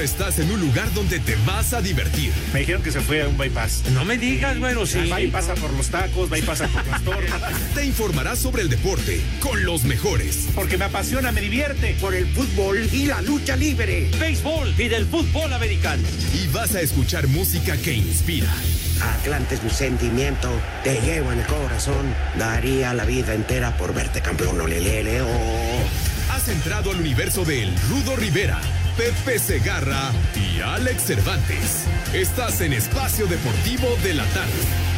Ahora estás en un lugar donde te vas a divertir. Me dijeron que se fue a un bypass. No me digas, bueno, sí. Va y pasa por los tacos, pasa por las tortas. Te informarás sobre el deporte con los mejores. Porque me apasiona, me divierte. Por el fútbol y la lucha libre. Béisbol y del fútbol americano. Y vas a escuchar música que inspira. Atlante es mi sentimiento, te llevo en el corazón. Daría la vida entera por verte campeón, olelele, oh. Has entrado al universo de El Rudo Rivera, Pepe Segarra y Alex Cervantes. Estás en Espacio Deportivo de la Tarde.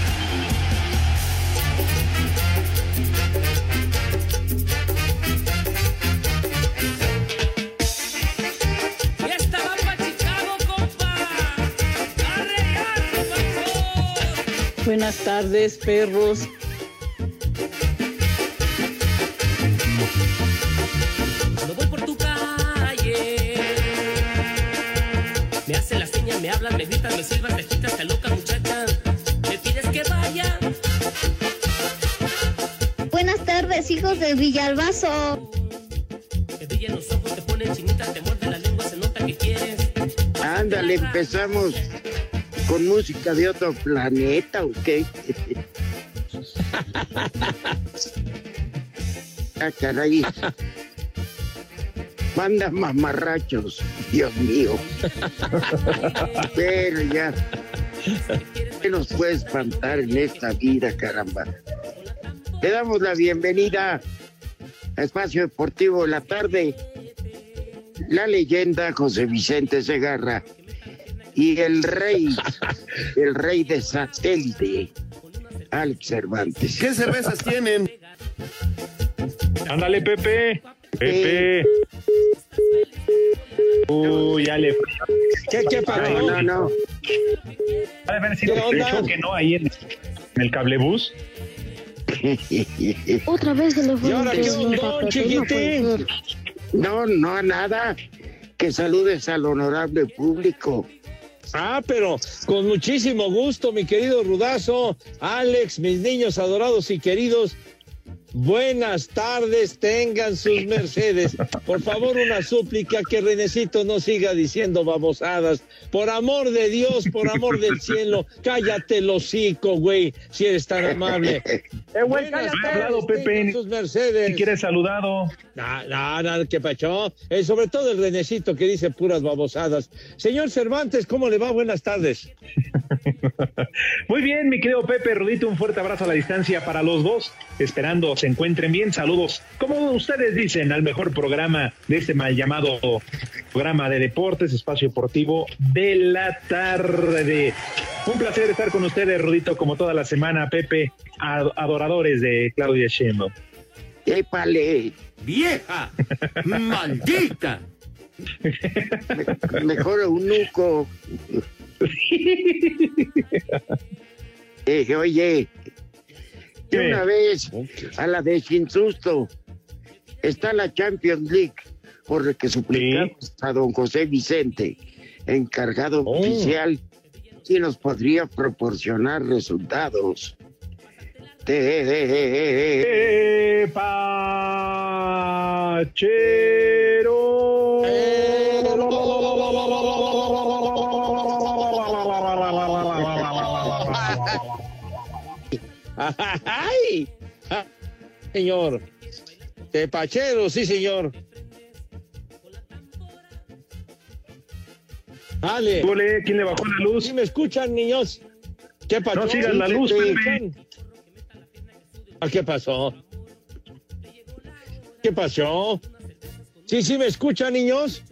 Buenas tardes, perros. Me hablan, me gritan, me silban, me agitas, te loca muchacha. Me pides que vaya. Buenas tardes, hijos de Villalbazo. Te brillan los ojos, te ponen chinita, te muerde la lengua, se nota que quieres. Ándale, empezamos con música de otro planeta, ¿o qué? ah, caray. Manda mamarrachos, Dios mío. Pero ya, ¿qué nos puede espantar en esta vida, caramba? Le damos la bienvenida a Espacio Deportivo de la Tarde. La leyenda José Vicente Segarra y el rey, el rey de satélite, Alex Cervantes. ¿Qué cervezas tienen? Ándale, Pepe. Pepe. Uy, ya le. ¿Qué, qué pasó? No, no, no. Ha de haber sido que no ahí en, en el cablebús. Otra vez se le fue ¿Y ahora qué onda, chiquitín? No, no, nada. Que saludes al honorable público. Ah, pero con muchísimo gusto, mi querido Rudazo, Alex, mis niños adorados y queridos. Buenas tardes, tengan sus mercedes. Por favor, una súplica que Renecito no siga diciendo babosadas. Por amor de Dios, por amor del cielo, cállate el hocico, güey, si eres tan amable. Eh, güey, Buenas cállate. tardes, Saludado, Pepe. mercedes. Si quieres saludado. No, no, no, ¿qué pacho? Eh, sobre todo el Renecito que dice puras babosadas. Señor Cervantes, ¿cómo le va? Buenas tardes. Muy bien, mi querido Pepe, Rudito, un fuerte abrazo a la distancia para los dos. Esperando se encuentren bien. Saludos, como ustedes dicen, al mejor programa de este mal llamado programa de deportes, espacio deportivo de la tarde. Un placer estar con ustedes, Rudito, como toda la semana, Pepe, ad- de Claudia Sheinbaum. ¡Épale! ¡Vieja! ¡Maldita! Me- mejor eunuco. Eh, oye, de ¿Qué? una vez a la de sin susto está la Champions League, por lo que suplicamos a don José Vicente, encargado Oh. oficial, si nos podría proporcionar resultados. Te- Pachero. ¡Ay! Señor. De Pachero, sí, señor. Dale. Ole, ¿Quién le bajó la luz? ¿Sí me escuchan, niños? ¿Qué pasó? No sigan la ¿Sí luz, ¿Qué pasó? ¿Qué pasó? ¿Sí, sí me escuchan, niños?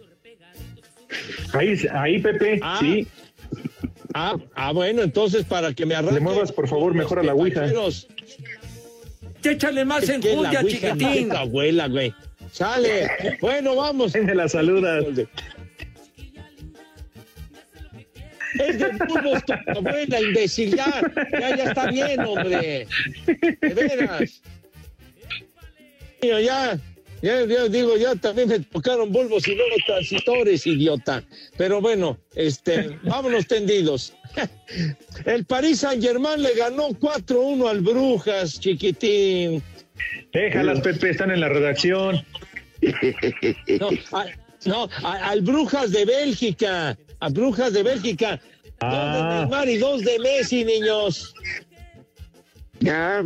Ahí, ahí Pepe, Ah. sí. Ah, ah, bueno, entonces para que me arranque. Le muevas, por favor, mejor a la ouija. Échale más la enjundia, chiquitín. tu abuela, güey. Sale. Bueno, vamos. Me la saludas. De Bulbos tu abuela, imbécil. Ya, ya, ya está bien, hombre. De veras. Ya, ya, ya digo, ya también me tocaron bulbos y luego transitores, idiota. Pero bueno, este, vámonos tendidos. El Paris Saint Germain le ganó 4-1 al Brujas, chiquitín. Déjalas, Pepe, están en la redacción. No, a- no, a- al Brujas de Bélgica. A Brujas de Bélgica. Dos de. Neymar y dos de Messi, niños. Ya,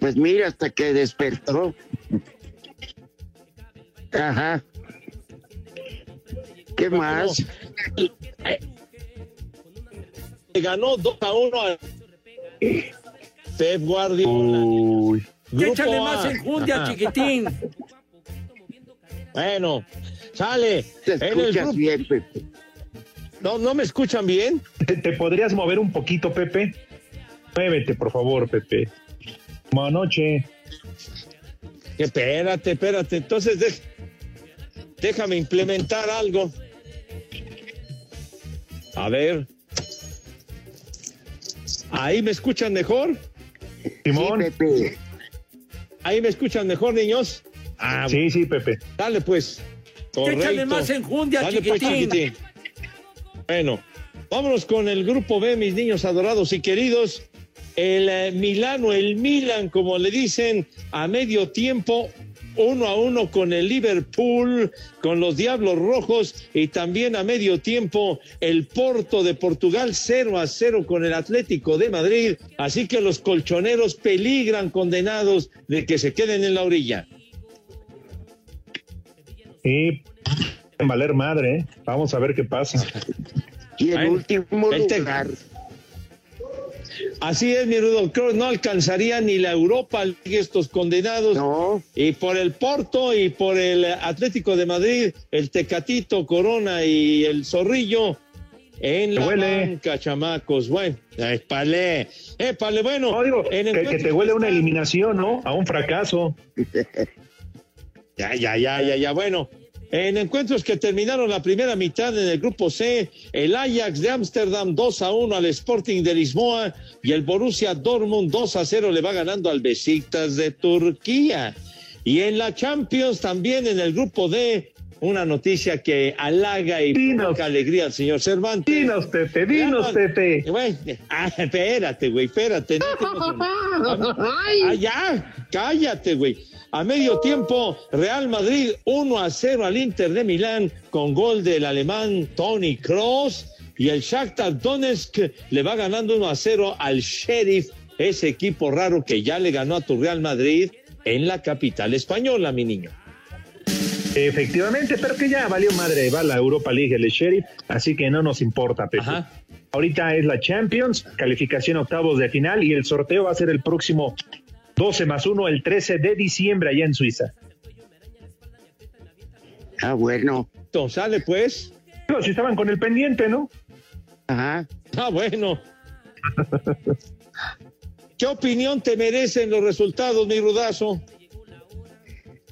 pues mira, hasta que despertó. Ajá. ¿Qué más? Le ganó 2 a 1 a Pep Guardiola. Uy. Échale más enjundia, Ajá. chiquitín. Bueno, sale. Te En el escuchas grupo- bien, Pepe. ¿No, ¿No me escuchan bien? ¿Te, te podrías mover un poquito, Pepe? Muévete, por favor, Pepe. Como anoche. Espérate, espérate. Entonces, déjame implementar algo. A ver. ¿Ahí me escuchan mejor? Simón. Sí, Pepe. ¿Ahí me escuchan mejor, niños? Ah, Sí, sí, Pepe. Dale, pues. Correcto. Échale más enjundia, Dale, pues, chiquitín. Bueno, vámonos con el grupo B, mis niños adorados y queridos. El eh, Milano, el Milan, como le dicen, a medio tiempo, uno a uno con el Liverpool, con los Diablos Rojos y también a medio tiempo el Porto de Portugal 0 a 0 con el Atlético de Madrid. Así que los colchoneros peligran condenados de que se queden en la orilla. En valer madre, ¿eh? Vamos a ver qué pasa. Y último el te- lugar, Así es, mi Rudo. Creo que no alcanzaría ni la Europa League estos condenados. no, Y por el Porto y por el Atlético de Madrid, el Tecatito, Corona y el Zorrillo en la huele. banca, chamacos. Bueno, épale, épale, bueno. No, digo, en que, que te huele a una eliminación, ¿no? A un fracaso. Ya, ya, ya, ya, ya. Bueno, en encuentros que terminaron la primera mitad en el grupo C, el Ajax de Ámsterdam 2 a 1 al Sporting de Lisboa y el Borussia Dortmund 2 a 0 le va ganando al Besiktas de Turquía. Y en la Champions también en el grupo D, una noticia que halaga y Dinos. provoca alegría al señor Cervantes. Dinos, Pepe, dinos, Pepe. Güey, ah, espérate, güey, espérate. no te. Ah, ya, cállate, güey. A medio tiempo, Real Madrid 1 a 0 al Inter de Milán con gol del alemán Tony Cross y el Shakhtar Donetsk le va ganando 1 a 0 al Sheriff, ese equipo raro que ya le ganó a tu Real Madrid en la capital española, mi niño. Efectivamente, pero que ya valió madre, va la Europa League, el Sheriff, así que no nos importa, Pepe. Ajá. Ahorita es la Champions, calificación octavos de final y el sorteo va a ser el próximo 12 más 1, el 13 de diciembre allá en Suiza. ah, bueno, Entonces, sale pues. Digo, si estaban con el pendiente, ¿no? ajá. Ah, bueno. ¿Qué opinión te merecen los resultados, mi rudazo?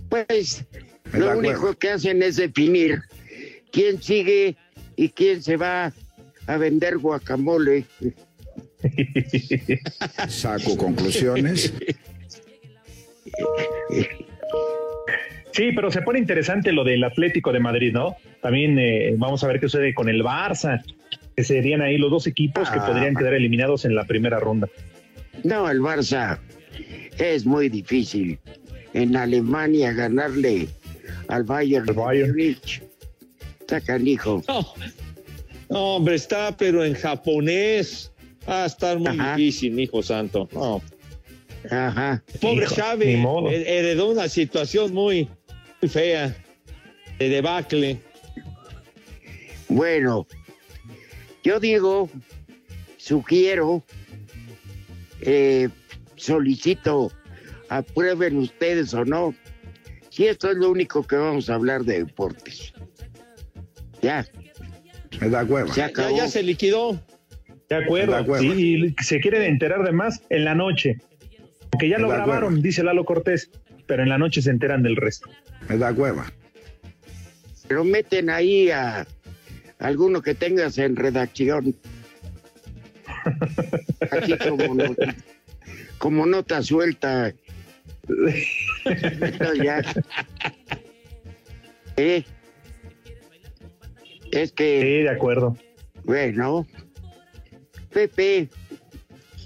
Pues lo único que hacen es definir quién sigue y quién se va a vender guacamole. Saco conclusiones. Sí, pero se pone interesante lo del Atlético de Madrid, ¿no? También eh, vamos a ver qué sucede con el Barça, que serían ahí los dos equipos que Ah. podrían quedar eliminados en la primera ronda. No, el Barça es muy difícil. En Alemania ganarle al Bayern. Al Bayern. Múnich. Está canijo. No, No, hombre, está, pero en japonés. Va a estar muy Ajá. difícil, mi hijo santo. No. Ajá. Pobre Hijo, Xavi, heredó una situación muy, muy fea, de debacle. Bueno, yo digo, sugiero, eh, solicito, aprueben ustedes o no, si esto es lo único que vamos a hablar de deportes. Ya, Me da hueva. se Ya, acabó. ya se liquidó. De acuerdo. De acuerdo. Sí, y se quieren enterar de más en la noche. Que ya lo grabaron, dice Lalo Cortés, pero en la noche se enteran del resto. Me da hueva. Pero meten ahí a alguno que tengas en redacción. Así como, no- como nota suelta. Ya. Eh, Es que. Sí, de acuerdo. Bueno. Pepe.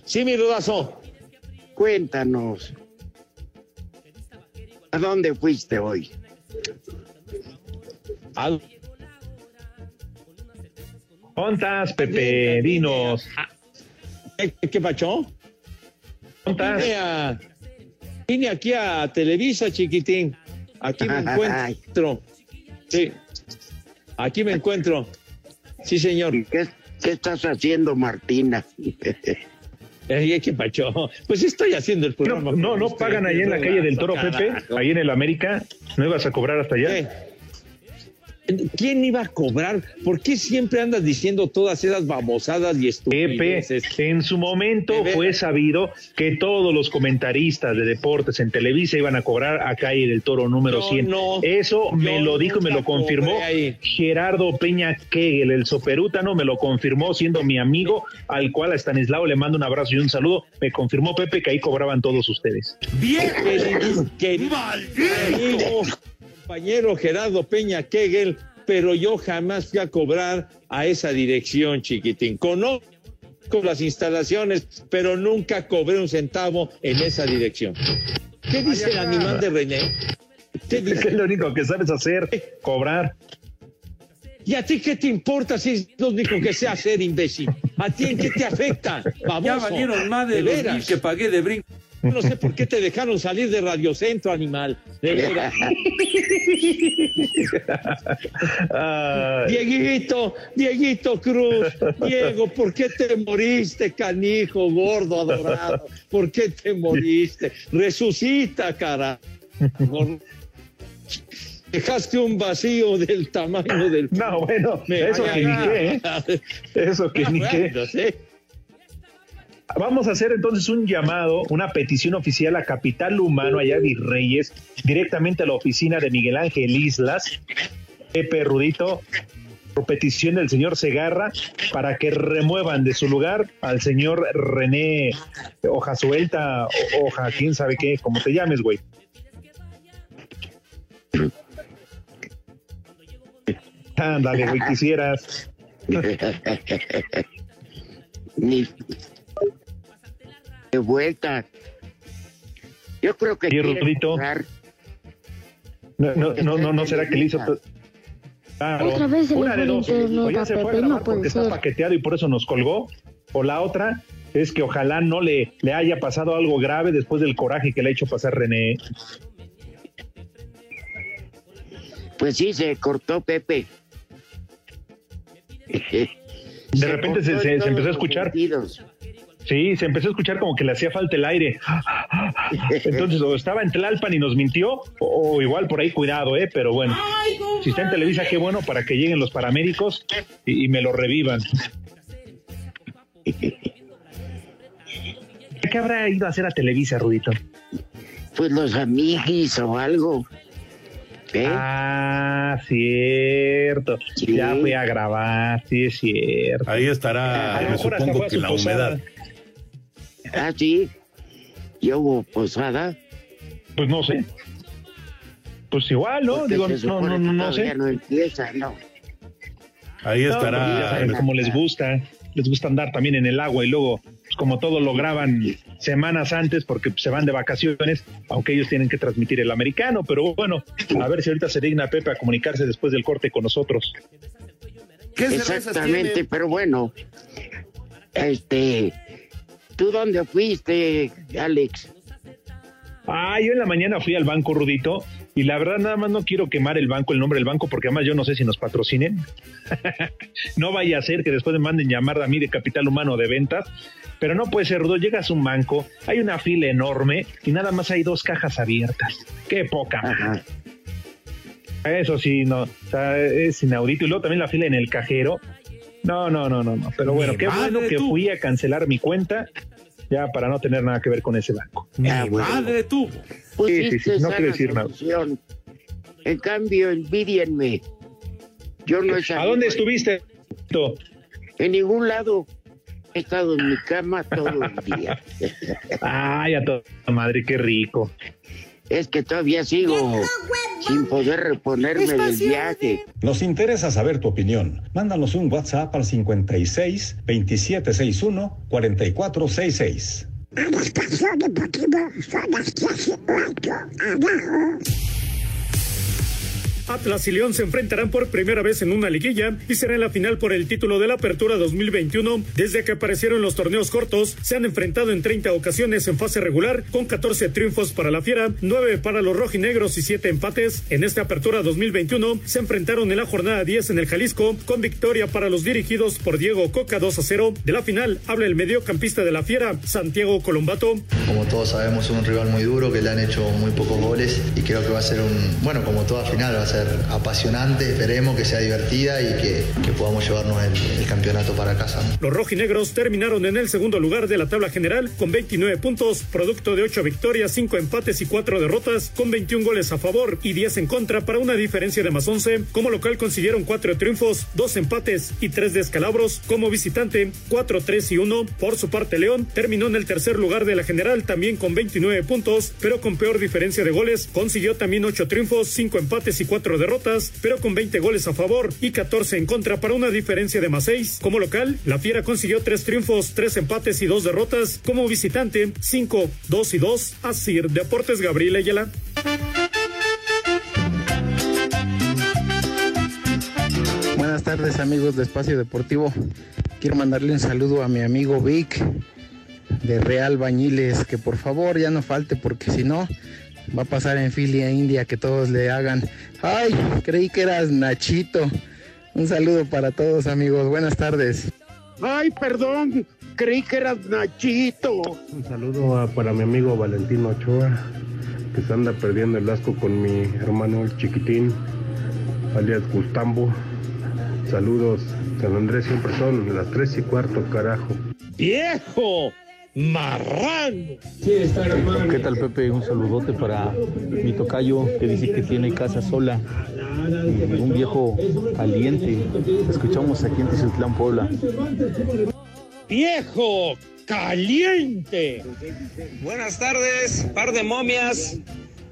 Sí, mi rudazo. Cuéntanos. ¿A dónde fuiste hoy? Al- ¿Ontas, Pepe? Dinos. ¿Qué, qué pachó? ¿Ontas? Vine, a- vine aquí a Televisa, chiquitín. Aquí me encuentro. Sí. Aquí me encuentro. Sí, señor. ¿Qué, qué estás haciendo, Martina? Eh, ¿Qué pacho? Pues estoy haciendo el programa. no, no pagan ahí en la calle del Toro. Pepe, ahí en el América. ¿No ibas a cobrar hasta allá? ¿Qué? ¿Quién iba a cobrar? ¿Por qué siempre andas diciendo todas esas babosadas y Pepe, estupideces? en su momento fue sabido que todos los comentaristas de deportes en Televisa iban a cobrar a calle del Toro número Yo 100. no, Eso me lo dijo y me lo confirmó. Gerardo Peña Kegel, el soperútano, me lo confirmó siendo mi amigo, al cual a Stanislao le mando un abrazo y un saludo. Me confirmó Pepe que ahí cobraban todos ustedes. Querido, querido amigo, compañero Gerardo Peña Kegel, pero yo jamás fui a cobrar a esa dirección, chiquitín. Conozco las instalaciones, pero nunca cobré un centavo en esa dirección. ¿Qué dice el animal de René? ¿Qué Es dice? lo único que sabes hacer, cobrar. ¿Y a ti qué te importa si es lo único que sé hacer, imbécil? ¿A ti en qué te afecta? Baboso? Ya valieron más de, ¿De los veras? mil que pagué de brinco. No sé por qué te dejaron salir de Radio Centro, animal. Dieguito, Dieguito Cruz, Diego, ¿por qué te moriste, canijo, gordo, adorado? ¿Por qué te moriste? Resucita, cara. Dejaste un vacío del tamaño del. no, bueno, Me- eso que ni qué, ¿eh? Eso que ni qué. Bueno, sí. Vamos a hacer entonces un llamado, una petición oficial a Capital Humano, allá Virreyes, directamente a la oficina de Miguel Ángel Islas, Pepe Rudito, por petición del señor Segarra, para que remuevan de su lugar al señor René Hoja Suelta, Hoja, quién sabe qué, como te llames, güey. Ándale, güey, quisieras. de vuelta. Yo creo que. No, no, no, no, no será que le hizo. Claro. Otra vez se le Una de el dos. internet O ya se fue a grabar porque está paqueteado y por eso nos colgó. O la otra es que ojalá no le, le haya pasado algo grave después del coraje que le ha hecho pasar René. Pues sí, se cortó Pepe. De repente se, se- se empezó a escuchar. Sí, se empezó a escuchar como que le hacía falta el aire. Entonces, o estaba en Tlalpan y nos mintió, o, o igual por ahí cuidado, ¿eh? Pero bueno, si está en Televisa, qué bueno para que lleguen los paramédicos y, y me lo revivan. ¿Qué habrá ido a hacer a Televisa, Rudito? Pues los amiguis o algo. ¿Eh? Ah, cierto. Ya fui a grabar, sí es cierto. Ahí A estará, lo me supongo que la posada. humedad. Ah, sí. ¿Y hubo posada? Pues no sé. Pues igual, ¿no? Porque Digo, no, no, no, no sé. no empieza, no. Ahí No, pues ya estará. saben cómo les gusta. Les gusta andar también en el agua y luego, pues como todo lo graban semanas antes porque se van de vacaciones, aunque ellos tienen que transmitir el americano. Pero bueno, a ver si ahorita se digna Pepe a comunicarse después del corte con nosotros. ¿Qué cervezas Exactamente, pero bueno. Este. ¿Tú dónde fuiste, Alex? Ah, yo en la mañana fui al banco Rudito y la verdad nada más no quiero quemar el banco, el nombre del banco, porque además yo no sé si nos patrocinen. no vaya a ser que después me manden llamar a mí de capital humano de ventas, pero no puede ser, Rudo, llegas a un banco, hay una fila enorme y nada más hay dos cajas abiertas. Qué poca. Ajá. Eso sí, no, o sea, es inaudito. Y luego también la fila en el cajero. No, no, no, no, no. Pero bueno, qué bueno que tú. fui a cancelar mi cuenta ya para no tener nada que ver con ese banco. Mi Ah, bueno. madre tuvo. Pusiste sí, sí, no sana quiero decir nada. En cambio, envidienme. Yo no he ¿A dónde de- estuviste? Tú? En ningún lado. He estado en mi cama todo el día. Ay, a toda madre, qué rico. Es que todavía sigo sin poder reponerme del viaje. Nos interesa saber tu opinión. Mándanos un WhatsApp al 56 2761 4466. Atlas y León se enfrentarán por primera vez en una liguilla y será en la final por el título de la Apertura 2021. Desde que aparecieron los torneos cortos, se han enfrentado en 30 ocasiones en fase regular, con 14 triunfos para la Fiera, 9 para los rojinegros y 7 empates. En esta Apertura 2021 se enfrentaron en la jornada 10 en el Jalisco, con victoria para los dirigidos por Diego Coca 2 a 0. De la final habla el mediocampista de la Fiera, Santiago Colombato. Como todos sabemos, un rival muy duro que le han hecho muy pocos goles y creo que va a ser un, bueno, como toda final, va a ser apasionante, esperemos que sea divertida y que, podamos llevarnos el, el campeonato para casa. ¿no? Los rojinegros terminaron en el segundo lugar de la tabla general con 29 puntos, producto de 8 victorias, 5 empates y 4 derrotas, con 21 goles a favor y 10 en contra para una diferencia de más 11. Como local consiguieron 4 triunfos, 2 empates y 3 descalabros. Como visitante, 4, 3 y 1. Por su parte, León terminó en el tercer lugar de la general también con 29 puntos, pero con peor diferencia de goles. Consiguió también 8 triunfos, 5 empates y 4 derrotas, pero con 20 goles a favor y 14 en contra para una diferencia de más 6. Como local, la Fiera consiguió 3 triunfos, 3 empates y 2 derrotas. Como visitante, 5, 2 y 2. Asir Deportes Gabriel Ayala. Buenas tardes amigos de Espacio Deportivo. Quiero mandarle un saludo a mi amigo Vic de Real Bañiles, que por favor ya no falte porque si no va a pasar en filia india que todos le hagan. Ay, creí que eras Nachito. Un saludo para todos amigos. Buenas tardes. Ay, perdón, creí que eras Nachito. Un saludo a- para mi amigo Valentino Ochoa, que se anda perdiendo el asco con mi hermano el chiquitín, alias Gustambo. Saludos, San Andrés siempre son las tres y cuarto, carajo. ¡Viejo! ¡Marrano! ¿Qué tal, Pepe? Un saludote para mi tocayo que dice que tiene casa sola. y Un viejo caliente. Escuchamos aquí en Tizutlán, Puebla. ¡Viejo! ¡Caliente! Buenas tardes, par de momias.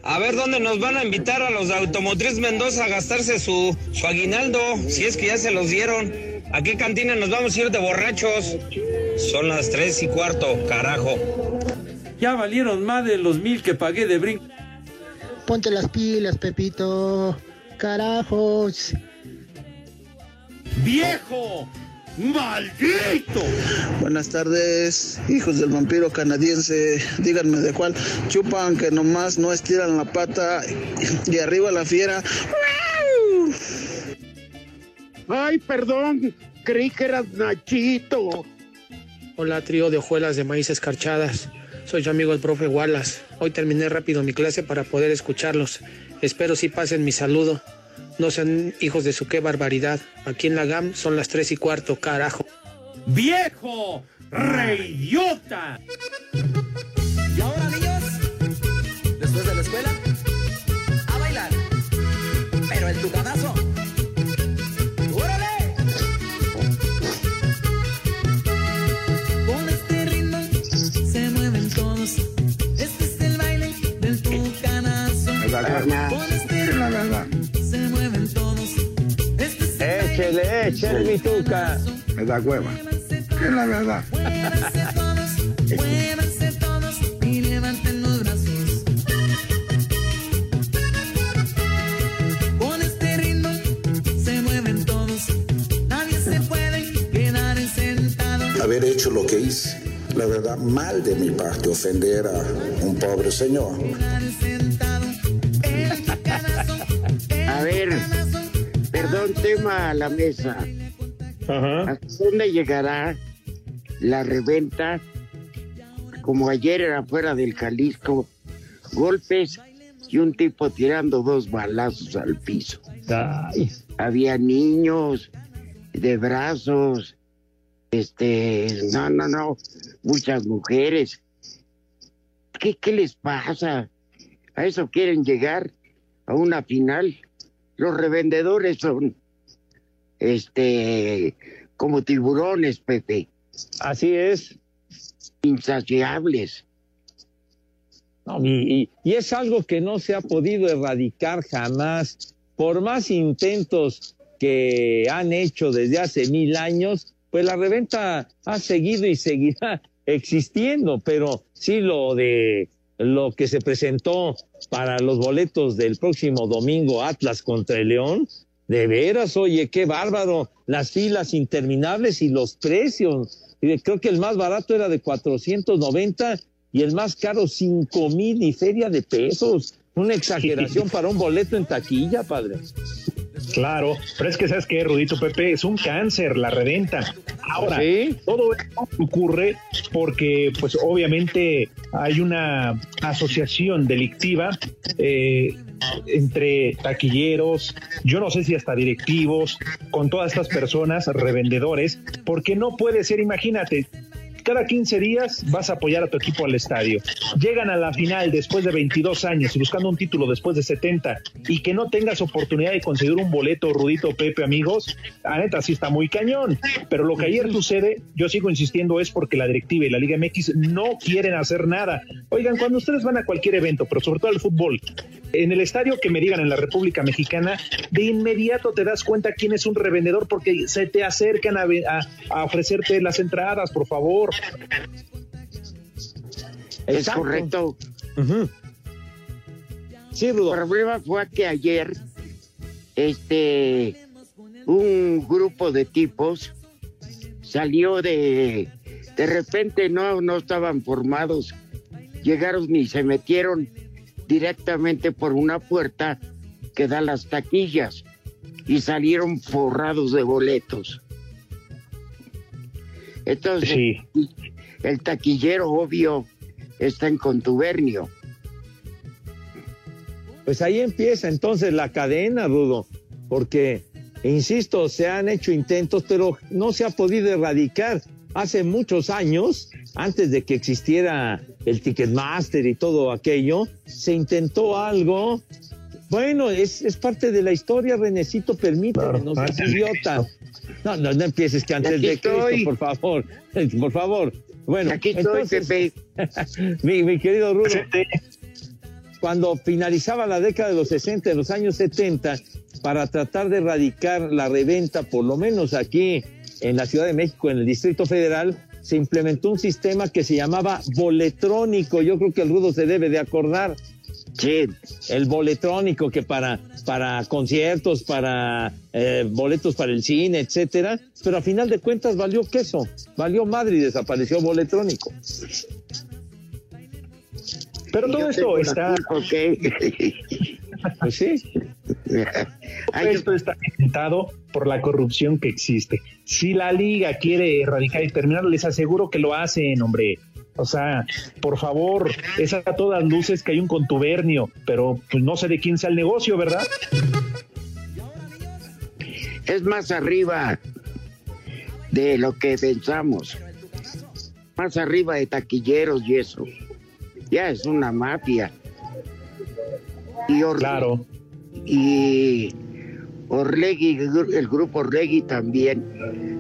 A ver dónde nos van a invitar a los de Automotriz Mendoza a gastarse su, su aguinaldo, si es que ya se los dieron. ¿A qué cantina nos vamos a ir de borrachos? Son las tres y cuarto, carajo. Ya valieron más de los mil que pagué de brinco. Ponte las pilas, Pepito. Carajos. ¡Viejo! ¡Maldito! Buenas tardes, hijos del vampiro canadiense. Díganme de cuál chupan que nomás no estiran la pata y arriba la fiera. Ay, perdón, creí que eras Nachito. Hola, trío de hojuelas de maíz escarchadas. Soy su amigo el profe Wallace. Hoy terminé rápido mi clase para poder escucharlos. Espero si pasen mi saludo. No sean hijos de su qué barbaridad. Aquí en la GAM son las tres y cuarto, carajo. ¡Viejo! ¡Reidiota! Y ahora, niños, después de la escuela, a bailar. Pero el tucanazo. Ritmo se mueven todos. Échele, échele, mi tuca. Me da hueva. Es la verdad. Muévanse todos y levanten los brazos. Con este ritmo se mueven todos. Nadie se puede quedar sentado. haber hecho lo que hice. La verdad, mal de mi parte ofender a un pobre señor. Perdón, tema a la mesa. ¿Hasta dónde llegará la reventa? Como ayer era fuera del Jalisco, golpes y un tipo tirando dos balazos al piso. Había niños de brazos, Este, no, no, no, muchas mujeres. ¿Qué, qué les pasa? ¿A eso quieren llegar? ¿A una final? Los revendedores son, este, como tiburones, Pepe. Así es. Insaciables. No, y, y- y es algo que no se ha podido erradicar jamás. Por más intentos que han hecho desde hace mil años, pues la reventa ha seguido y seguirá existiendo, pero sí lo de lo que se presentó para los boletos del próximo domingo Atlas contra el León, de veras, oye, qué bárbaro, las filas interminables y los precios. Creo que el más barato era de 490 y el más caro 5 mil y feria de pesos. Una exageración para un boleto en taquilla, padre. Claro, pero es que sabes que Rudito Pepe es un cáncer la reventa. Ahora, todo esto ocurre porque, pues, obviamente hay una asociación delictiva eh, entre taquilleros, yo no sé si hasta directivos, con todas estas personas, revendedores, porque no puede ser, imagínate, cada 15 días vas a apoyar a tu equipo al estadio. Llegan a la final después de 22 años y buscando un título después de 70 y que no tengas oportunidad de conseguir un boleto, Rudito Pepe, amigos, la neta sí está muy cañón. Pero lo que ayer sucede, yo sigo insistiendo, es porque la directiva y la Liga MX no quieren hacer nada. Oigan, cuando ustedes van a cualquier evento, pero sobre todo al fútbol, en el estadio que me digan en la República Mexicana, de inmediato te das cuenta quién es un revendedor porque se te acercan a, ve- a- a ofrecerte las entradas, por favor. Es Exacto. correcto. Sí, Rudo. El problema fue que ayer, este, un grupo de tipos salió de, de repente no, no estaban formados, llegaron y se metieron directamente por una puerta que da las taquillas y salieron forrados de boletos. Entonces, el taquillero obvio está en contubernio. Pues ahí empieza entonces la cadena, Rudo, porque, insisto, se han hecho intentos, pero no se ha podido erradicar. Hace muchos años, antes de que existiera el Ticketmaster y todo aquello, se intentó algo. Bueno, es, es parte de la historia, Renecito, permíteme, no seas idiota. No, no, no empieces que antes de Cristo, estoy. por favor, por favor. Bueno, Aquí estoy, entonces, mi, mi querido Rudo, cuando finalizaba la década de los 60, de los años 70, para tratar de erradicar la reventa, por lo menos aquí en la Ciudad de México, en el Distrito Federal, se implementó un sistema que se llamaba boletrónico. Yo creo que el Rudo se debe de acordar. Sí. El boletrónico que para, para conciertos, para eh, boletos para el cine, etcétera, pero a final de cuentas valió queso, valió madre y desapareció boletrónico. Pero todo esto está. Pues sí. Todo esto está inventado por la corrupción que existe. Si la liga quiere erradicar y terminar, les aseguro que lo hacen, hombre. O sea, por favor, es a todas luces que hay un contubernio, pero pues no sé de quién sea el negocio, ¿verdad? Es más arriba de lo que pensamos. Más arriba de taquilleros y eso. Ya es una mafia. Y Claro. Y Orlegui, el grupo Orlegui también.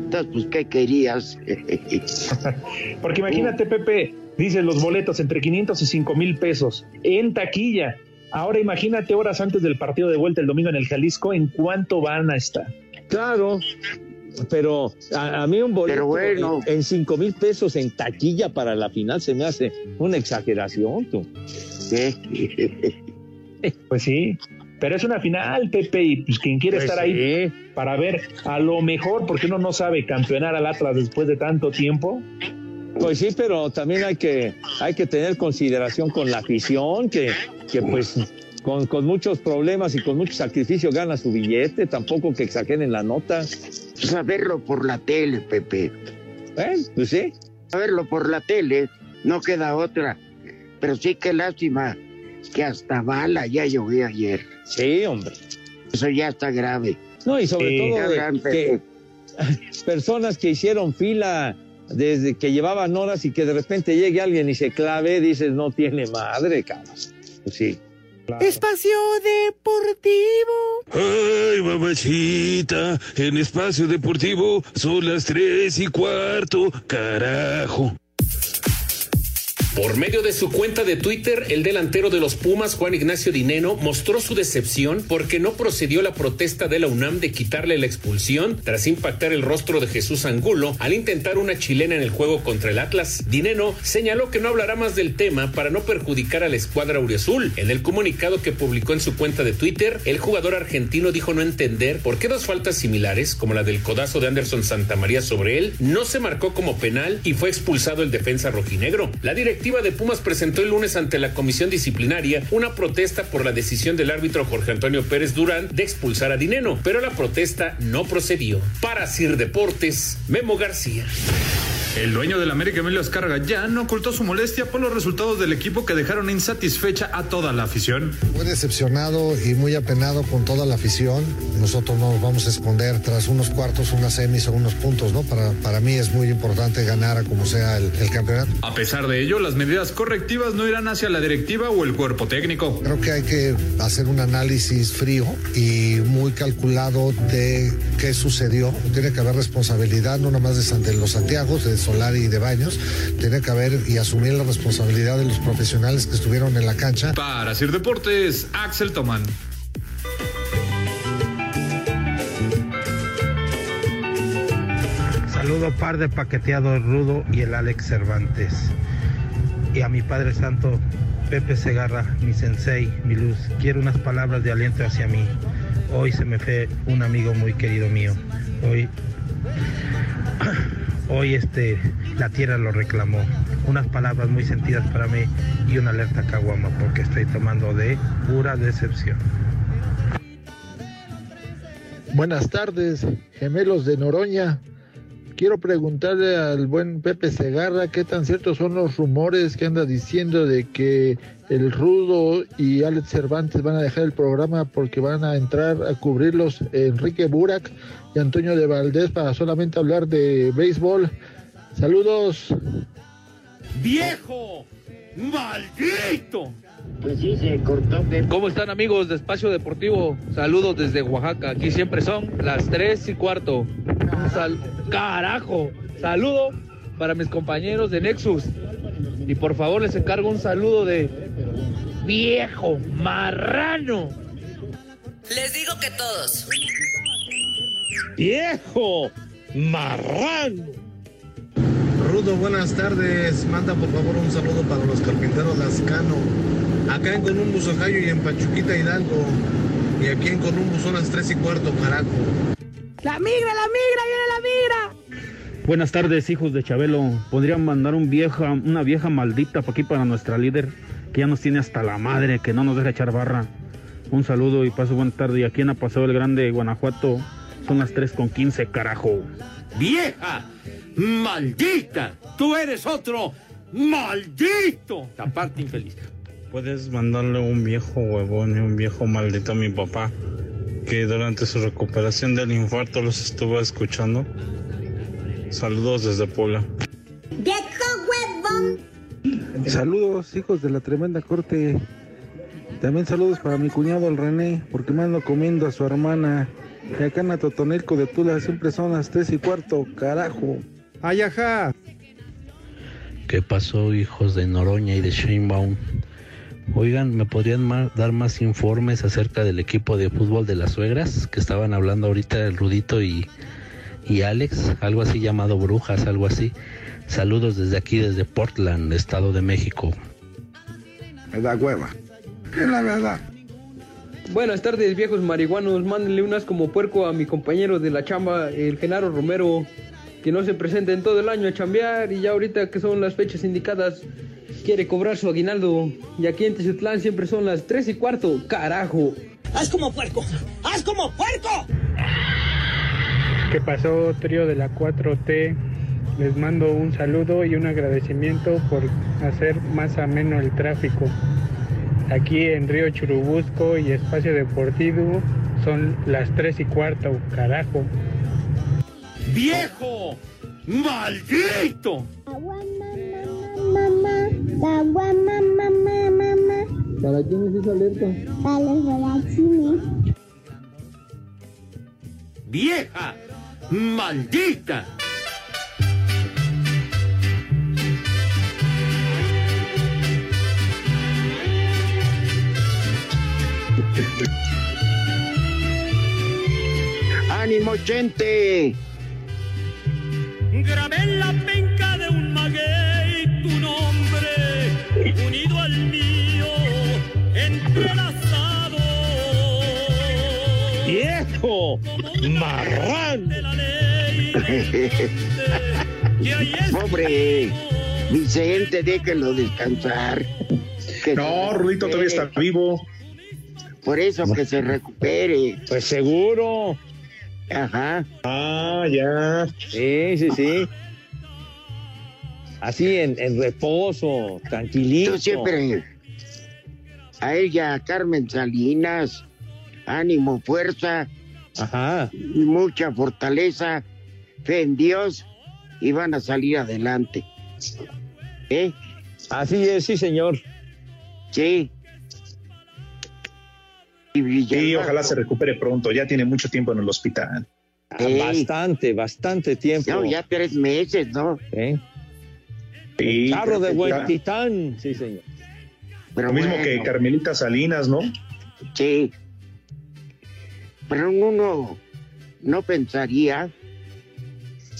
Entonces, pues, ¿qué querías? Porque imagínate, Pepe, dice los boletos entre 500 y 5 mil pesos en taquilla. Ahora imagínate horas antes del partido de vuelta el domingo en el Jalisco, ¿en cuánto van a estar? Claro, pero a, a mí un boleto Pero bueno. en, en cinco mil pesos en taquilla para la final se me hace una exageración, tú. Pues sí, pero es una final, Pepe, y pues quien quiere Pues estar ahí para ver a lo mejor, porque uno no sabe campeonar al Atlas después de tanto tiempo. Pues sí, pero también hay que, hay que tener consideración con la afición, que, que pues con, con muchos problemas y con mucho sacrificio gana su billete, tampoco que exageren la nota. Saberlo por la tele, Pepe. ¿Eh? Pues sí. Saberlo por la tele, no queda otra. Pero sí que lástima que hasta bala ya llovió ayer. Sí, hombre. Eso ya está grave. No, y sobre Sí, todo de- que, personas que hicieron fila desde que llevaban horas y que de repente llegue alguien y se clave, dices, no tiene madre, cabrón. Pues sí. Espacio Deportivo. Ay, mamachita, en espacio deportivo son las tres y cuarto, carajo. Por medio de su cuenta de Twitter, el delantero de los Pumas, Juan Ignacio Dineno, mostró su decepción porque no procedió la protesta de la UNAM de quitarle la expulsión tras impactar el rostro de Jesús Angulo al intentar una chilena en el juego contra el Atlas. Dineno señaló que no hablará más del tema para no perjudicar a la escuadra Auriazul. En el comunicado que publicó en su cuenta de Twitter, el jugador argentino dijo no entender por qué dos faltas similares, como la del codazo de Anderson Santamaría sobre él, no se marcó como penal y fue expulsado el defensa rojinegro. La directiva de Pumas presentó el lunes ante la comisión disciplinaria una protesta por la decisión del árbitro Jorge Antonio Pérez Durán de expulsar a Dineno, pero la protesta no procedió. Para Sir Deportes, Memo García. El dueño del América, Emilio Azcárraga, ya no ocultó su molestia por los resultados del equipo que dejaron insatisfecha a toda la afición. Muy decepcionado y muy apenado con toda la afición. Nosotros no nos vamos a esconder tras unos cuartos, unas semis o unos puntos, ¿no? Para, para mí es muy importante ganar a como sea el, el campeonato. A pesar de ello, las medidas correctivas no irán hacia la directiva o el cuerpo técnico. Creo que hay que hacer un análisis frío y muy calculado de qué sucedió. Tiene que haber responsabilidad no nomás de los Santiago, de Solari y de Baños. Tiene que haber y asumir la responsabilidad de los profesionales que estuvieron en la cancha. Para Sir Deportes, Axel Toman. Saludo par de paqueteado rudo y el Alex Cervantes. Y a mi Padre Santo, Pepe Segarra, mi sensei, mi luz. Quiero unas palabras de aliento hacia mí. Hoy se me fue un amigo muy querido mío. Hoy, hoy este, la tierra lo reclamó. Unas palabras muy sentidas para mí y una alerta caguama porque estoy tomando de pura decepción. Buenas tardes, gemelos de Noroña. Quiero preguntarle al buen Pepe Segarra qué tan ciertos son los rumores que anda diciendo de que el Rudo y Alex Cervantes van a dejar el programa porque van a entrar a cubrirlos Enrique Burak y Antonio de Valdés para solamente hablar de béisbol. Saludos. ¡Viejo! ¡Maldito! Pues sí, se cortó. ¿Cómo están amigos de Espacio Deportivo? Saludos desde Oaxaca. Aquí siempre son las 3 y cuarto. Sal- ¡Carajo! Saludo para mis compañeros de Nexus. Y por favor les encargo un saludo de viejo marrano. Les digo que todos. ¡Viejo marrano! Rudo, buenas tardes. Manda por favor un saludo para los carpinteros Lascano. Acá en Columbus, Ohio y en Pachuquita, Hidalgo. Y aquí en Columbus son las 3 y cuarto, carajo. ¡La migra, la migra, viene la migra! Buenas tardes, hijos de Chabelo. Podrían mandar un vieja, una vieja maldita para aquí para nuestra líder, que ya nos tiene hasta la madre, que no nos deja echar barra. Un saludo y paso buena tarde. Y aquí en Apaseo el Grande, Guanajuato, son las 3 con 15, carajo. ¡Vieja! ¡Maldita! ¡Tú eres otro! ¡Maldito! Taparte infeliz. Puedes mandarle un viejo huevón y un viejo maldito a mi papá, que durante su recuperación del infarto los estuvo escuchando. Saludos desde Puebla. Saludos, hijos de la tremenda corte. También saludos para mi cuñado el René, porque me ando comiendo a su hermana. Y acá en Atotonilco de Tula siempre son las tres y cuarto, carajo. Ayaja. ¿Qué pasó, hijos de Noroña y de Sheinbaum? Oigan, ¿me podrían dar más informes acerca del equipo de fútbol de las suegras que estaban hablando ahorita el Rudito y, y Alex? Algo así llamado Brujas, algo así. Saludos desde aquí, desde Portland, Estado de México. Me da hueva. Es la verdad. Buenas tardes, viejos marihuanos. Mándenle unas como puerco a mi compañero de la chamba, el Genaro Romero, que no se presenta en todo el año a chambear y ya ahorita que son las fechas indicadas, quiere cobrar su aguinaldo. Y aquí en Teciutlán siempre son las 3 y cuarto, carajo. ¡Haz como puerco! ¡Haz como puerco! ¿Qué pasó, trío de la 4T? Les mando un saludo y un agradecimiento por hacer más ameno el tráfico. Aquí en Río Churubusco y Espacio Deportivo son las 3 y cuarto, carajo. ¡Viejo! ¡Maldito! ¿Para quién es esa alerta? Para los borrachines. ¡Vieja! ¡Maldita! ¡Ánimo, gente! Grabé en la penca de un maguey tu nombre, unido al mío, entrelazado. ¡Viejo! ¡Marrán! Pobre Vicente, déjenlo descansar. Que No, Rudito todavía está vivo. Por eso que se recupere. Pues seguro. Ajá. Ah, ya. Sí, sí, sí. Así en, en reposo, tranquilito. Tú siempre. A ella, a Carmen Salinas, ánimo, fuerza. Ajá. Y mucha fortaleza, fe en Dios y van a salir adelante. ¿Eh? Así es, sí, señor. Sí. Y Sí, ojalá se recupere pronto. Ya tiene mucho tiempo en el hospital. Ah. Bastante, bastante tiempo. no, ya tres meses, ¿no? ¿Eh? Sí, Carro de buen titán. Sí, señor. Pero Lo mismo bueno, que Carmelita Salinas, ¿no? Sí. Pero uno no pensaría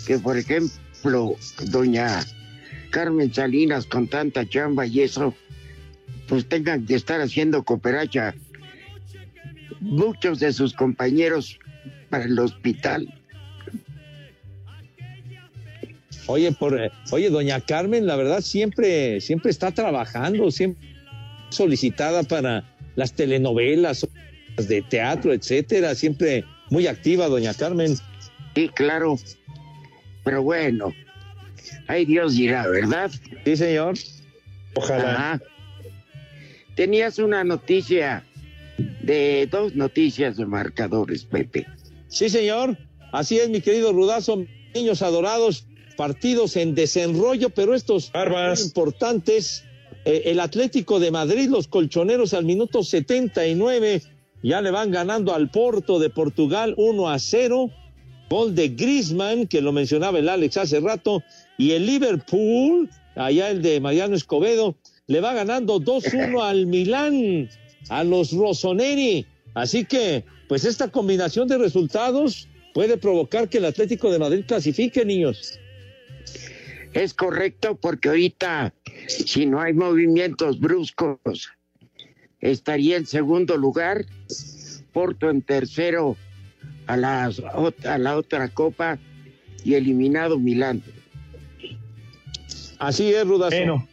que, por ejemplo, doña Carmen Salinas con tanta chamba y eso, pues tengan que estar haciendo cooperacha muchos de sus compañeros para el hospital. Oye, por, eh, oye, doña Carmen, la verdad siempre, siempre está trabajando, siempre solicitada para las telenovelas de teatro, etcétera, siempre muy activa, doña Carmen. Sí, claro. Pero bueno, ay Dios dirá, ¿verdad? Sí, señor. Ojalá. Ajá. Tenías una noticia de dos noticias de marcadores, Pepe. Sí, señor. Así es, mi querido Rudazo, niños adorados, partidos en desenrollo, pero estos Barbas. muy importantes. Eh, el Atlético de Madrid, los colchoneros al minuto 79, ya le van ganando al Porto de Portugal 1 a 0. Gol de Griezmann, que lo mencionaba el Alex hace rato, y el Liverpool, allá el de Mariano Escobedo, le va ganando 2-1 al Milán, a los Rossoneri. Así que, pues esta combinación de resultados puede provocar que el Atlético de Madrid clasifique, niños. Es correcto porque ahorita, si no hay movimientos bruscos, estaría en segundo lugar, Porto en tercero a la, a la otra copa y eliminado Milán. Así es, Rudazo. Bueno,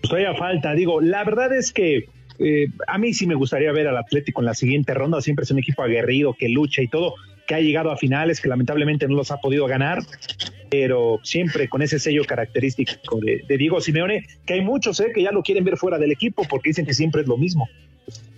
pues todavía falta. Digo, la verdad es que eh, a mí sí me gustaría ver al Atlético en la siguiente ronda. Siempre es un equipo aguerrido que lucha y todo, que ha llegado a finales, que lamentablemente no los ha podido ganar, pero siempre con ese sello característico de, de Diego Simeone, que hay muchos eh, que ya lo quieren ver fuera del equipo porque dicen que siempre es lo mismo.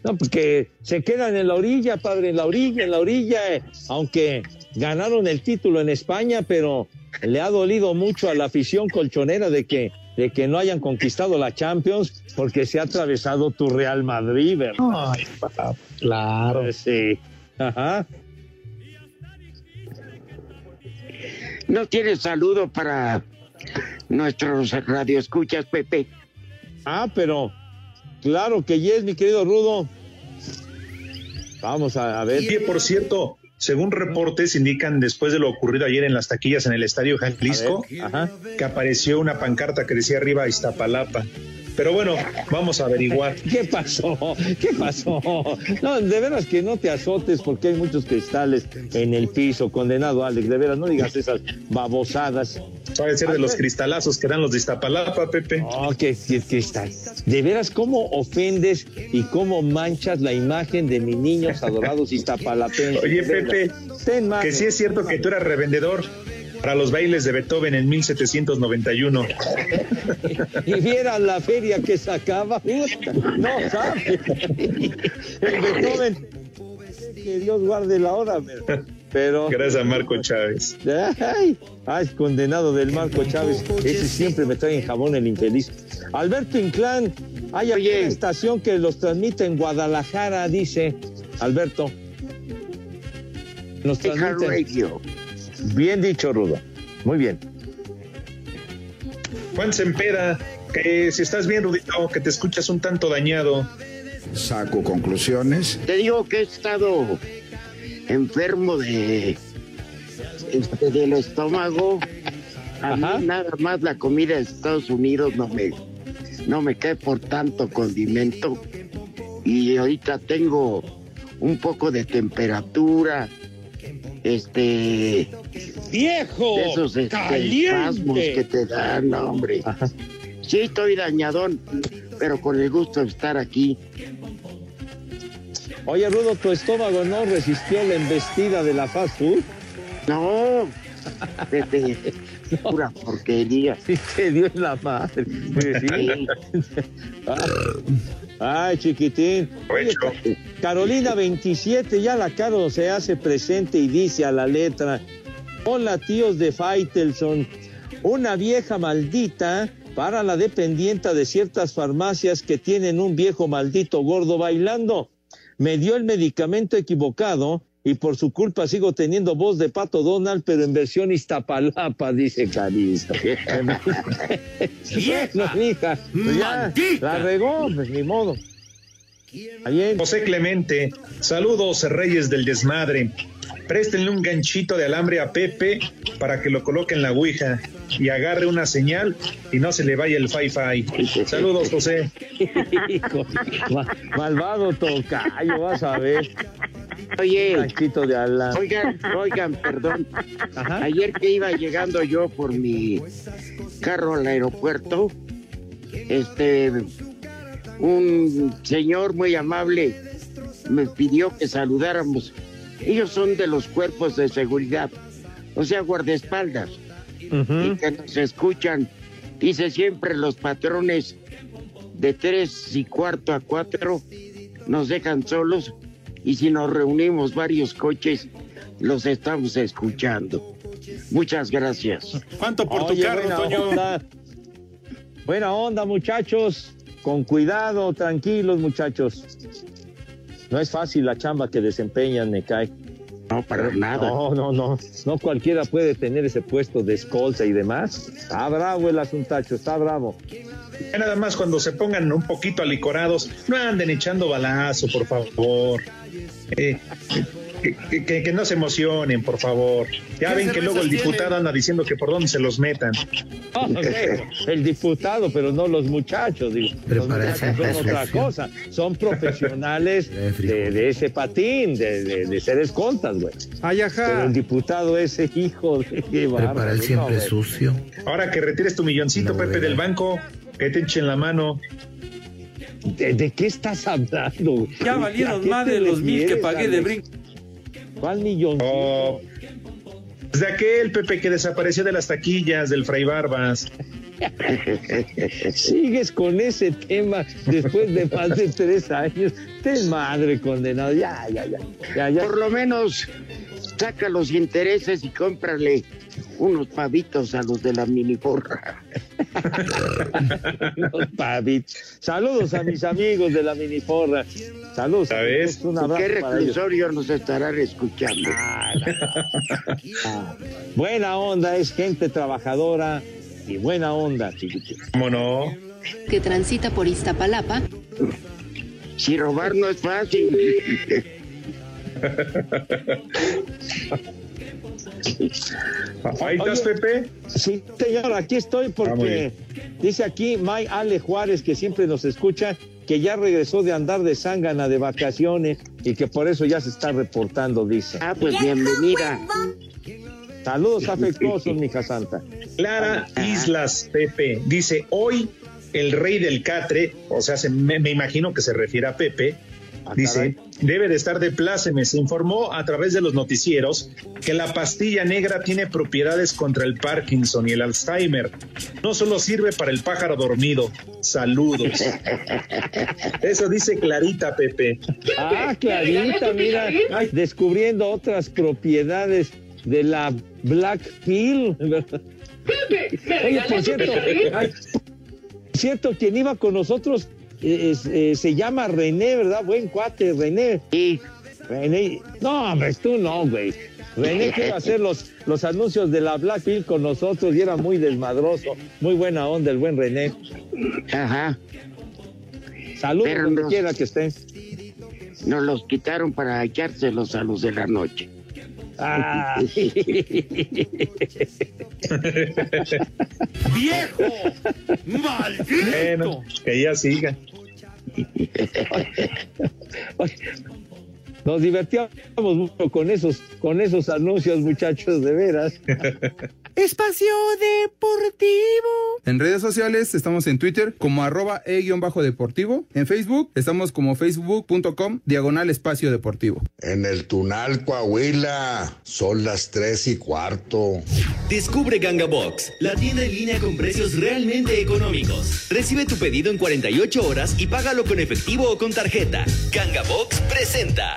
No, porque se quedan en la orilla, padre, en la orilla, en la orilla, eh, aunque ganaron el título en España, pero le ha dolido mucho a la afición colchonera de que, de que no hayan conquistado la Champions porque se ha atravesado tu Real Madrid, ¿verdad? Ay, papá, claro. Pues sí. Ajá. ¿No tienes saludo para nuestros radioescuchas, Pepe? Ah, pero claro que yes, mi querido Rudo. Vamos a, a ver. Y por cierto, según reportes indican después de lo ocurrido ayer en las taquillas en el estadio Jalisco, que apareció una pancarta que decía arriba Iztapalapa. Pero bueno, vamos a averiguar. ¿Qué pasó? ¿Qué pasó? No, de veras que no te azotes porque hay muchos cristales en el piso, condenado Alex. De veras, no digas esas babosadas. Puede ser de los cristalazos que dan los de Iztapalapa, Pepe. Oh, qué, qué cristal. De veras, cómo ofendes y cómo manchas la imagen de mis niños adorados iztapalapenses. Oye. Pepe, Ten más. que sí es cierto que tú eras revendedor para los bailes de Beethoven en 1791. y vieras la feria que sacaba, no sabes. El Beethoven, que Dios guarde la hora, pero. Gracias a Marco Chávez. Ay, ay, condenado del Marco Chávez. Ese siempre me trae en jabón el infeliz. Alberto Inclán, hay una estación que los transmite en Guadalajara, dice Alberto. Nos transmite. radio. Bien dicho, Rudo. Muy bien. Juan Sempera, que si estás bien, Rudito, que te escuchas un tanto dañado. Saco conclusiones. Te digo que he estado enfermo de este, del estómago. A mí nada más la comida de Estados Unidos no me no me cae por tanto condimento y ahorita tengo un poco de temperatura este viejo de esos este, caliente. que te dan no, hombre. Sí estoy dañadón pero con el gusto de estar aquí. Oye, Rudo, ¿tu estómago no resistió la embestida de la fast food? No, Pura porquería. Sí, te dio en la madre. Sí. Ay, chiquitín. Oye, Carolina 27, ya la Caro se hace presente y dice a la letra, hola tíos de Faitelson, una vieja maldita para la dependienta de ciertas farmacias que tienen un viejo maldito gordo bailando. Me dio el medicamento equivocado y por su culpa sigo teniendo voz de Pato Donald, pero en versión Iztapalapa, dice Carista. bueno, pues ya, la regó, pues ni modo. José Clemente, saludos Reyes del Desmadre. Préstenle un ganchito de alambre a Pepe para que lo coloque en la Ouija y agarre una señal y no se le vaya el fi-fi. Saludos, José. Malvado tocayo, vas a ver. Oye, de ala. Oigan, oigan, perdón. Ayer que iba llegando yo por mi carro al aeropuerto, este, un señor muy amable me pidió que saludáramos. Ellos son de los cuerpos de seguridad, o sea, guardaespaldas, y que nos escuchan. Dice siempre los patrones de tres y cuarto a cuatro nos dejan solos y si nos reunimos varios coches, los estamos escuchando. Muchas gracias. ¿Cuánto Oye, buena onda. Buena onda, muchachos. Con cuidado, tranquilos, muchachos. No es fácil la chamba que desempeñan, me cae. No, para nada. No, no, no. No cualquiera puede tener ese puesto de escolta y demás. Está bravo el asuntacho, está bravo. Ya nada más cuando se pongan un poquito alicorados, no anden echando balazo, por favor. Eh, que, que- que no se emocionen, por favor. Ya ¿Qué ven que luego el diputado anda diciendo que por dónde se los metan. Ah, el diputado, pero no los muchachos, digo. Los muchachos son otra cosa. Son profesionales de, de ese patín, de, de, de ser escoltas, güey. Pero el diputado ese hijo de qué bárbaro, no, güey. sucio. Ahora que retires tu milloncito, Pepe, del banco, que te echen la mano. ¿De, de qué estás hablando? güey? Ya ¿A valieron más de los mil que pagué de brinco. ¿Cuál millón? Oh, de aquel Pepe que desapareció de las taquillas del Fray Barbas. Sigues con ese tema después de más de tres años. Te madre condenado. Ya, ya, ya. ya, ya. Por lo menos saca los intereses y cómprale unos pavitos a los de la miniporra. Los pavitos. Saludos a mis amigos de la miniporra. Saludos. ¿Sabes? Un ¿Qué abrazo reclusorio nos estarán escuchando? Ah, Buena onda, es gente trabajadora y buena onda, chiquitín. ¿Cómo no? que transita por Iztapalapa, Si robar no es fácil. Ahí estás, Pepe. Sí, señor, aquí estoy Ah, porque dice aquí May Ale Juárez, que siempre nos escucha, que ya regresó de andar de zángana de vacaciones y que por eso ya se está reportando, dice. Ah, pues bienvenida. Saludos afectuosos, mija santa. Clara Islas, Pepe, dice, hoy el rey del catre, o sea, se- me, me imagino que se refiere a Pepe, Dice, debe de estar de pláceme. Se informó a través de los noticieros que la pastilla negra tiene propiedades contra el Parkinson y el Alzheimer. No solo sirve para el pájaro dormido. Saludos. Eso dice Clarita, Pepe. Ah, Clarita, mira, ay, descubriendo otras propiedades de la Black Pill. Oye, por cierto, ay, por cierto, quien iba con nosotros eh, eh, se llama René, ¿verdad? Buen cuate, René. Sí. René. No, hombre, tú no, güey. René quiere hacer los, los anuncios de la Black Pill con nosotros y era muy desmadroso. Muy buena onda el buen René. Ajá. Saludos Pero donde nos- quiera que estén. Nos los quitaron para echárselos a los de la noche. Ah. ¡Viejo! ¡Maldito! Bueno, que ya siga. おい。Nos divertíamos mucho con esos, con esos anuncios, muchachos, de veras. Espacio Deportivo. En redes sociales estamos en Twitter como arroba e-deportivo. En Facebook estamos como facebook.com diagonal espacio deportivo. En el Tunal, Coahuila, son las tres y cuarto. Descubre Ganga Box, la tienda en línea con precios realmente económicos. Recibe tu pedido en 48 horas y págalo con efectivo o con tarjeta. Ganga Box presenta.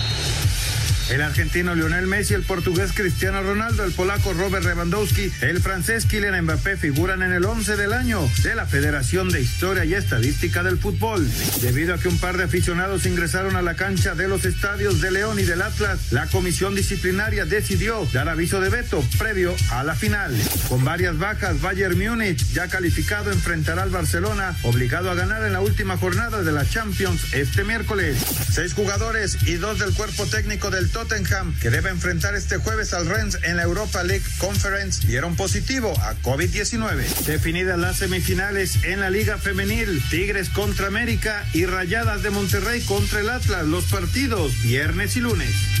El argentino Lionel Messi, el portugués Cristiano Ronaldo, el polaco Robert Lewandowski, el francés Kylian Mbappé figuran en el 11 del año de la Federación de Historia y Estadística del Fútbol. Debido a que un par de aficionados ingresaron a la cancha de los estadios de León y del Atlas, la comisión disciplinaria decidió dar aviso de veto previo a la final. Con varias bajas, Bayern Múnich, ya calificado, enfrentará al Barcelona, obligado a ganar en la última jornada de la Champions este miércoles. Seis jugadores y dos del cuerpo técnico del que debe enfrentar este jueves al Rennes en la Europa League Conference, dieron positivo a COVID-19. Definidas las semifinales en la Liga Femenil, Tigres contra América y Rayadas de Monterrey contra el Atlas, los partidos viernes y lunes.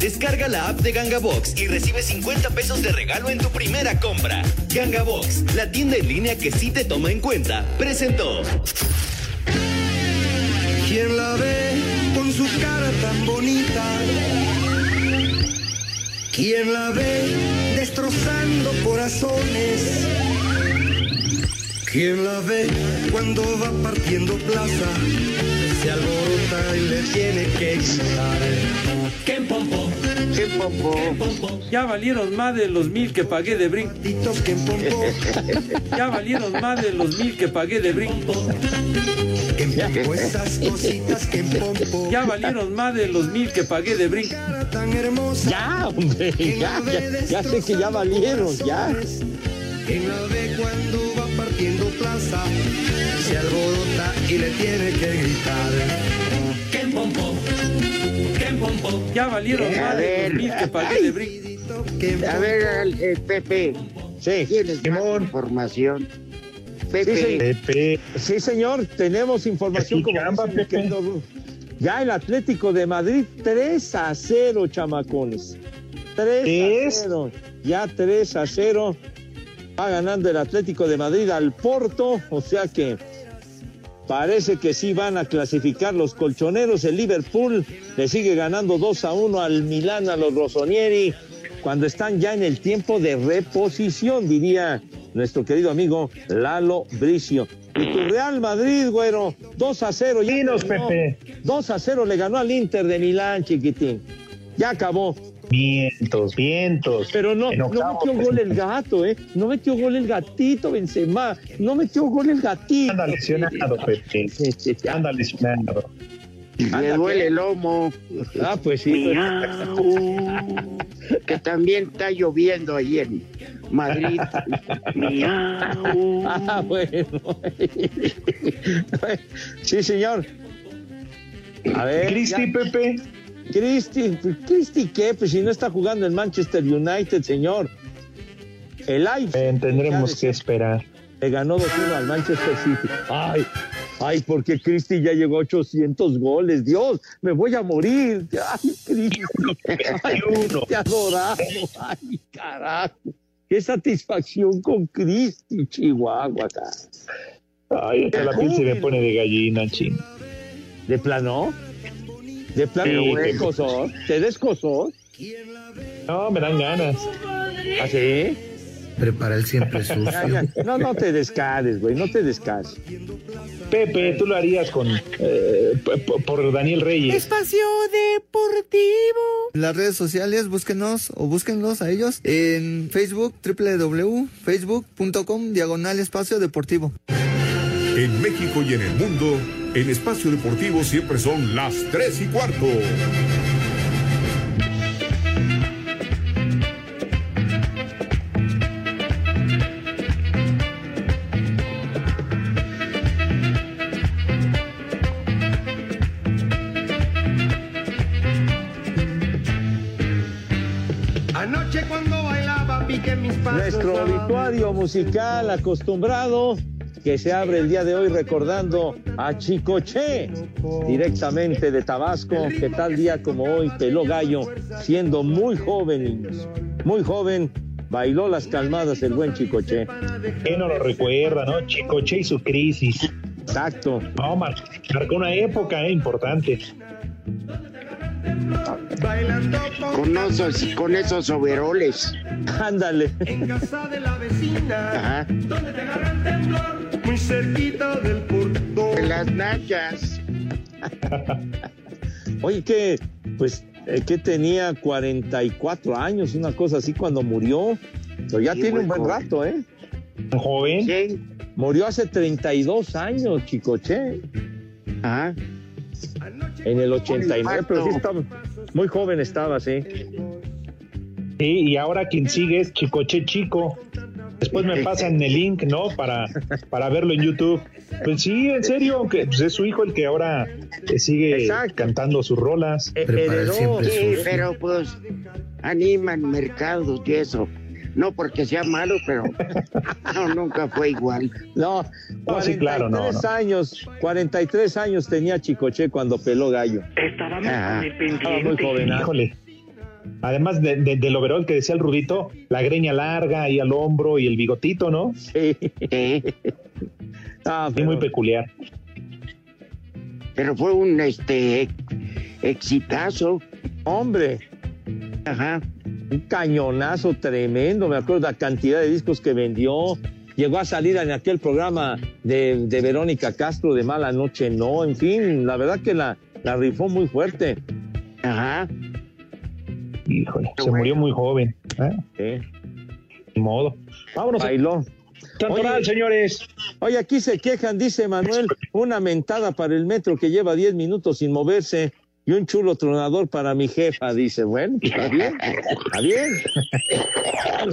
Descarga la app de Ganga Box y recibe 50 pesos de regalo en tu primera compra. Ganga Box, la tienda en línea que sí te toma en cuenta, presentó. ¿Quién la ve con su cara tan bonita? ¿Quién la ve destrozando corazones? ¿Quién la ve cuando va partiendo plaza? Se alborota y le tiene que gritar. ¡Qué pompo! ¡Qué pompo! Ya valieron más de los mil que pagué de brinco. Ya valieron más de los mil que pagué de brinco. Esas cositas que en pompo. Ya valieron más de los mil que pagué de brinco. Ya, hombre, ya, ya, ya sé que ya valieron, ya. ¿Quién la ve cuando va partiendo plaza? Se alborota y le tiene que gritar. ¡Qué pompo! ¡Qué pompo! Ya valieron más de mil que pagué de brinco. A ver, al- eh, Pepe. Sí. ¿Tienes más información? Pepe. Sí, señor. Sí, señor, tenemos información como querido Ru- Ya el Atlético de Madrid 3 a 0, chamacones. 3 a 0. Ya 3 a 0. Va ganando el Atlético de Madrid al Porto, o sea que parece que sí van a clasificar los colchoneros. El Liverpool le sigue ganando 2 a 1 al Milán, a los Rossonieri, cuando están ya en el tiempo de reposición, diría nuestro querido amigo Lalo Bricio. Y tu Real Madrid, güero, 2 a 0. Ya. Pepe. 2 a 0 le ganó al Inter de Milán, chiquitín. Ya acabó. Vientos, vientos. Pero no, no metió gol el gato, ¿eh? No metió gol el gatito, Benzema. No metió gol el gatito. Anda lesionado, Pepe. Anda lesionado. Le duele el lomo. Ah, pues sí. Miau. que también está lloviendo ahí en Madrid. Miau. Ah, bueno. sí, señor. A ver. Cristi. Pepe. Cristi, Cristi, ¿qué? Pues si no está jugando en Manchester United, señor. El Leipzig. Eh, tendremos que esperar. Le ganó 2-1 al Manchester City. Ay, ay, porque Cristi ya llegó a 800 goles. Dios, me voy a morir. Ay, Cristi. Ay, te adorado. Ay, carajo. Qué satisfacción con Cristi, Chihuahua. cara. Ay, hasta la piel se me pone de gallina, ching. ¿De plano? ¿De plano? Sí, ¿Te descosó? ¿Te descosó? No, me dan ganas. ¿Ah, sí? Prepara el siempre sucio. No, no te descares, güey, no te descares. Pepe, tú lo harías con eh, por Daniel Reyes. Espacio Deportivo. En las redes sociales, búsquenos o búsquenlos a ellos en Facebook, www.facebook.com, diagonal espacio deportivo. En México y en el mundo, en Espacio Deportivo siempre son las 3 y cuarto. Anoche cuando bailaba piqué mis pasos. Nuestro obituario musical acostumbrado que se abre el día de hoy recordando a Chicoche, directamente de Tabasco, que tal día como hoy peló gallo, siendo muy joven, niños, muy joven, bailó las calmadas el buen Chicoche. ¿Quién no lo recuerda, no? Chicoche y su crisis. Exacto. No, mar- marcó una época eh, importante. Con esos, con esos overoles. Ándale. En casa de la vecina. Ajá. Donde te agarra el temblor. Muy cerquita del portón. De las nachas. Oye, que, pues, eh, que tenía 44 años, una cosa así cuando murió. Pero ya Sí, tiene un buen joven. rato, ¿eh? Joven. Sí. Murió hace 32 años, Chicoche. Ajá. En el 89, pero sí estaba, muy joven estaba, sí. Sí, y ahora quien sigue es Chicoche Chico. Después me pasan el link, ¿no? Para, para verlo en YouTube. Pues sí, en serio, aunque pues, es su hijo el que ahora eh, sigue Exacto. cantando sus rolas. Heredó- Sí, pero pues animan mercados y eso. No porque sea malo, pero no, nunca fue igual. No, No, sí, claro, no, 43 no. años, 43 años tenía Chicoche cuando peló gallo. Ajá. Estaba muy joven. ¿ah? Híjole. Además de, de- del overol que decía el Rudito, la greña larga ahí al hombro y el bigotito, ¿no? Sí. Sí, Ah, pero- muy peculiar. pero fue un este exitazo. hombre, Ajá. Un cañonazo tremendo. Me acuerdo la cantidad de discos que vendió. Llegó a salir en aquel programa de, de Verónica Castro de Mala Noche, no. En fin, la verdad que la, la rifó muy fuerte. Ajá. Híjole, Qué se murió muy joven. ¿eh? Sí. Ni modo. Vámonos. Bailó. Cantoral, Oye. señores. Oye, aquí se quejan, dice Manuel, una mentada para el metro que lleva 10 minutos sin moverse y un chulo tronador para mi jefa, dice. Bueno, pues, está bien, está bien.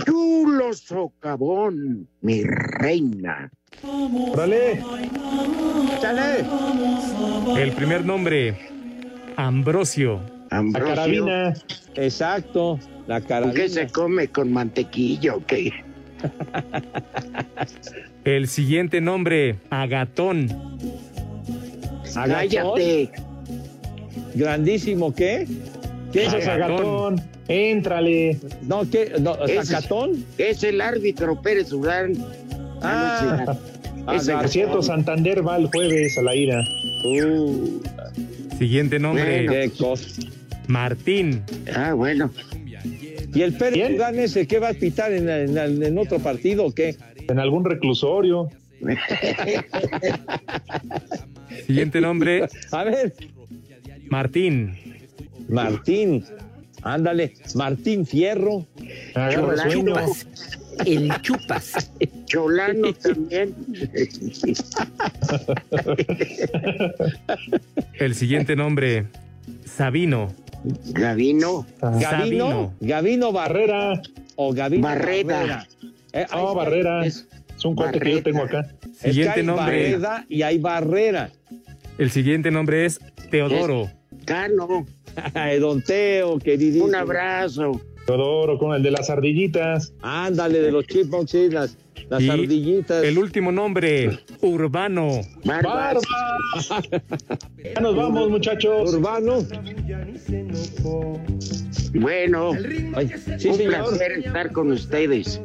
Chulo socavón, mi reina. Dale. Chale. El primer nombre, Ambrosio. La Ambrosio. carabina. Exacto, la ¿Con carabina. qué se come? ¿Con mantequilla o qué? El siguiente nombre, Agatón. Cállate. Grandísimo, ¿qué? ¿Qué es Eso es eso? agatón. Éntrale. No, ¿qué? No, ¿Zacatón? Es el árbitro Pérez Durán. Ah, Ah, ese- Por cierto, Santander va el jueves a la ira. Uh, Siguiente nombre, Bueno. qué cosa. Martín. Ah, bueno. ¿Y el Pérez ¿Quién? Durán ese qué va a pitar en, en- en otro partido o qué? En algún reclusorio. Siguiente nombre, A ver, Martín. Martín. Ándale, Martín Fierro. Sueño. Chupas. El chupas. Cholano también. El siguiente nombre, Sabino. Gavino. Gavino, Gavino Barrera o Gavino Barrera. Barrera. Eh, está. Barrera. Es, Es un corte que yo tengo acá. es que Siguiente hay nombre. Barreda y hay Barrera. El siguiente nombre es Teodoro. Cano. Ay, Don Teo, queridísimo. Un abrazo. Teodoro con el de las ardillitas. Ándale, de los chipmunks, sí, las, las Y ardillitas. El último nombre, Urbano. Barbas. ¡Barba! Ya nos vamos, muchachos. Urbano. Bueno, Ay, sí, un señor. placer estar con ustedes.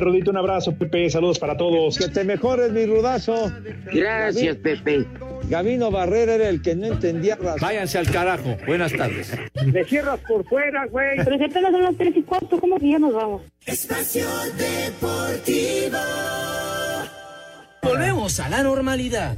Rudito, un abrazo, Pepe. Saludos para todos. Que te mejores, mi rudazo. Gracias, Pepe. Gavino Barrera era el que no entendía razón. Váyanse al carajo. Buenas tardes. Me cierras por fuera, güey. Pero si apenas son las tres y cuarto, ¿cómo que ya nos vamos? Espacio Deportivo. Volvemos a la normalidad.